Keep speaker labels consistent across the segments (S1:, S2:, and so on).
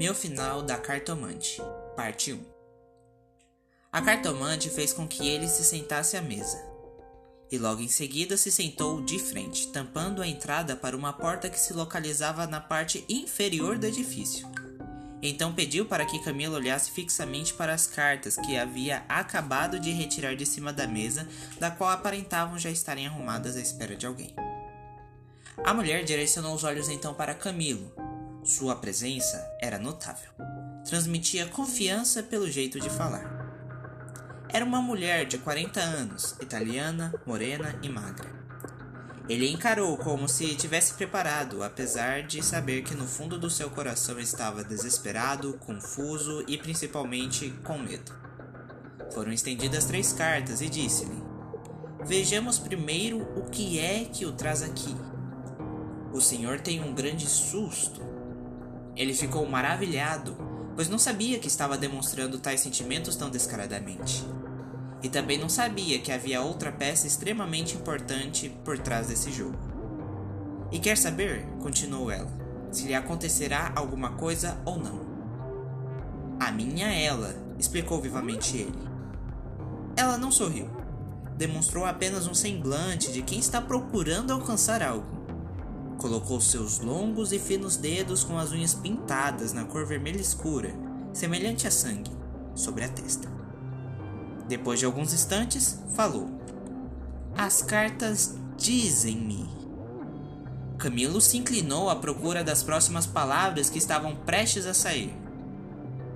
S1: Meu final da cartomante, parte 1. A cartomante fez com que ele se sentasse à mesa. E logo em seguida se sentou de frente, tampando a entrada para uma porta que se localizava na parte inferior do edifício. Então pediu para que Camila olhasse fixamente para as cartas que havia acabado de retirar de cima da mesa, da qual aparentavam já estarem arrumadas à espera de alguém. A mulher direcionou os olhos então para Camilo. Sua presença era notável. Transmitia confiança pelo jeito de falar. Era uma mulher de 40 anos, italiana, morena e magra. Ele encarou como se tivesse preparado, apesar de saber que no fundo do seu coração estava desesperado, confuso e principalmente com medo. Foram estendidas três cartas e disse-lhe: Vejamos primeiro o que é que o traz aqui. O senhor tem um grande susto. Ele ficou maravilhado, pois não sabia que estava demonstrando tais sentimentos tão descaradamente. E também não sabia que havia outra peça extremamente importante por trás desse jogo. E quer saber, continuou ela, se lhe acontecerá alguma coisa ou não. A minha ela, explicou vivamente ele. Ela não sorriu. Demonstrou apenas um semblante de quem está procurando alcançar algo. Colocou seus longos e finos dedos com as unhas pintadas na cor vermelha escura, semelhante a sangue, sobre a testa. Depois de alguns instantes, falou: As cartas dizem-me. Camilo se inclinou à procura das próximas palavras que estavam prestes a sair.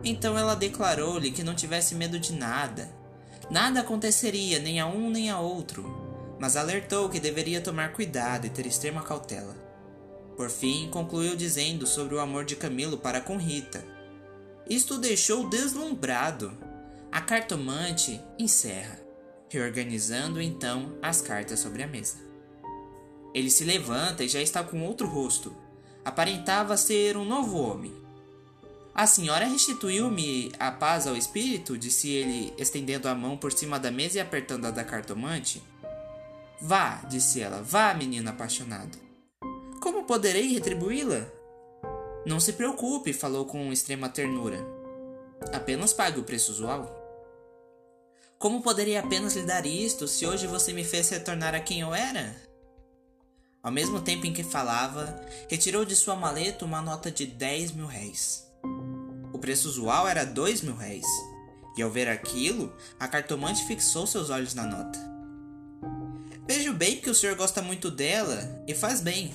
S1: Então ela declarou-lhe que não tivesse medo de nada. Nada aconteceria nem a um nem a outro, mas alertou que deveria tomar cuidado e ter extrema cautela. Por fim, concluiu dizendo sobre o amor de Camilo para com Rita. Isto o deixou deslumbrado a cartomante encerra, reorganizando então as cartas sobre a mesa. Ele se levanta e já está com outro rosto. Aparentava ser um novo homem. A senhora restituiu-me a paz ao espírito? disse ele, estendendo a mão por cima da mesa e apertando a da cartomante. Vá, disse ela, vá, menino apaixonado. Poderei retribuí-la? Não se preocupe, falou com extrema ternura. Apenas pague o preço usual. Como poderia apenas lhe dar isto se hoje você me fez retornar a quem eu era? Ao mesmo tempo em que falava, retirou de sua maleta uma nota de 10 mil réis. O preço usual era 2 mil réis, e ao ver aquilo, a cartomante fixou seus olhos na nota. Vejo bem que o senhor gosta muito dela, e faz bem.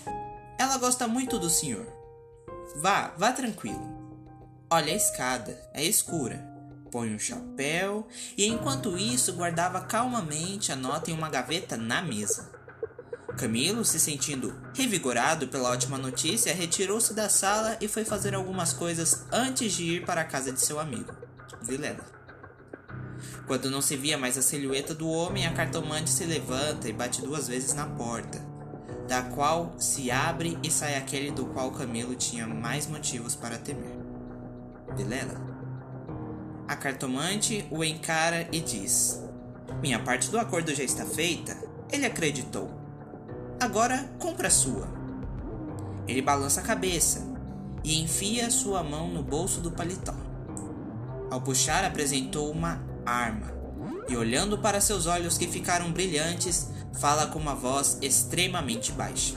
S1: Ela gosta muito do senhor. Vá, vá tranquilo. Olha a escada, é escura põe um chapéu e enquanto isso guardava calmamente a nota em uma gaveta na mesa. Camilo, se sentindo revigorado pela ótima notícia, retirou-se da sala e foi fazer algumas coisas antes de ir para a casa de seu amigo, Vilela. Quando não se via mais a silhueta do homem, a cartomante se levanta e bate duas vezes na porta, da qual se abre e sai aquele do qual Camilo tinha mais motivos para temer. Vilela. A cartomante o encara e diz: Minha parte do acordo já está feita. Ele acreditou. Agora compra a sua. Ele balança a cabeça e enfia sua mão no bolso do paletó. Ao puxar, apresentou uma arma e, olhando para seus olhos que ficaram brilhantes, fala com uma voz extremamente baixa.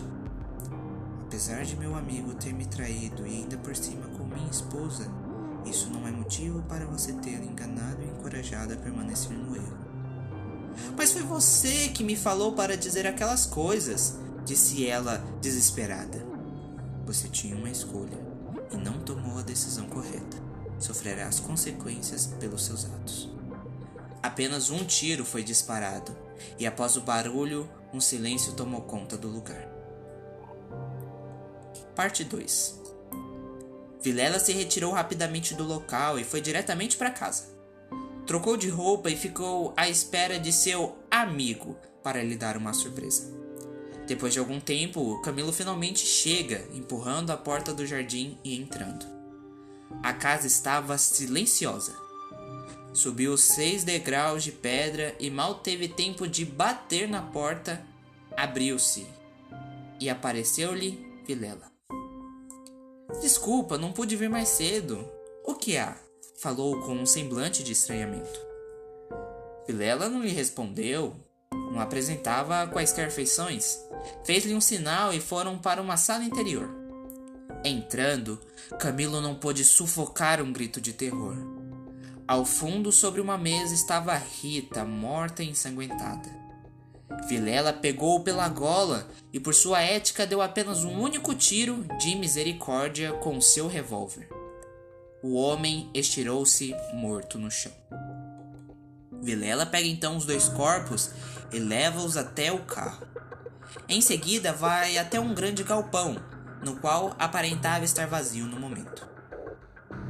S1: Apesar de meu amigo ter me traído e ainda por cima com minha esposa, isso não é motivo para você ter enganado e encorajado a permanecer no erro. Mas foi você que me falou para dizer aquelas coisas, disse ela desesperada. Você tinha uma escolha e não tomou a decisão correta. Sofrerá as consequências pelos seus atos. Apenas um tiro foi disparado e após o barulho, um silêncio tomou conta do lugar. Parte 2 Vilela se retirou rapidamente do local e foi diretamente para casa. Trocou de roupa e ficou à espera de seu amigo para lhe dar uma surpresa. Depois de algum tempo, Camilo finalmente chega, empurrando a porta do jardim e entrando. A casa estava silenciosa. Subiu seis degraus de pedra e mal teve tempo de bater na porta, abriu-se e apareceu-lhe Vilela. Desculpa, não pude vir mais cedo. O que há? Falou com um semblante de estranhamento. Vilela não lhe respondeu, não apresentava quaisquer feições. Fez-lhe um sinal e foram para uma sala interior. Entrando, Camilo não pôde sufocar um grito de terror. Ao fundo, sobre uma mesa, estava Rita, morta e ensanguentada. Vilela pegou-o pela gola e, por sua ética, deu apenas um único tiro de misericórdia com seu revólver. O homem estirou-se morto no chão. Vilela pega então os dois corpos e leva-os até o carro. Em seguida, vai até um grande galpão, no qual aparentava estar vazio no momento.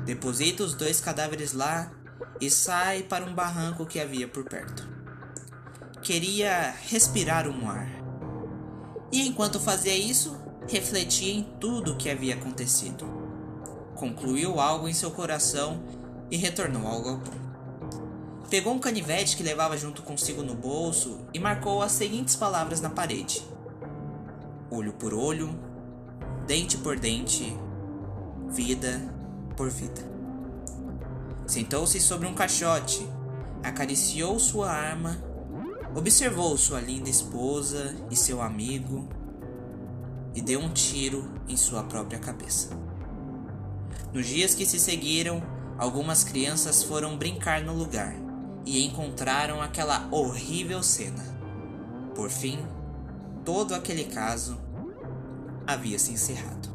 S1: Deposita os dois cadáveres lá e sai para um barranco que havia por perto. Queria respirar um ar. E enquanto fazia isso, refletia em tudo o que havia acontecido. Concluiu algo em seu coração e retornou ao galpão. Pegou um canivete que levava junto consigo no bolso e marcou as seguintes palavras na parede: olho por olho, dente por dente, vida por vida. Sentou-se sobre um caixote, acariciou sua arma, observou sua linda esposa e seu amigo e deu um tiro em sua própria cabeça. Nos dias que se seguiram, algumas crianças foram brincar no lugar e encontraram aquela horrível cena. Por fim, todo aquele caso havia se encerrado.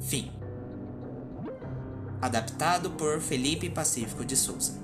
S1: Fim. Adaptado por Felipe Pacífico de Souza.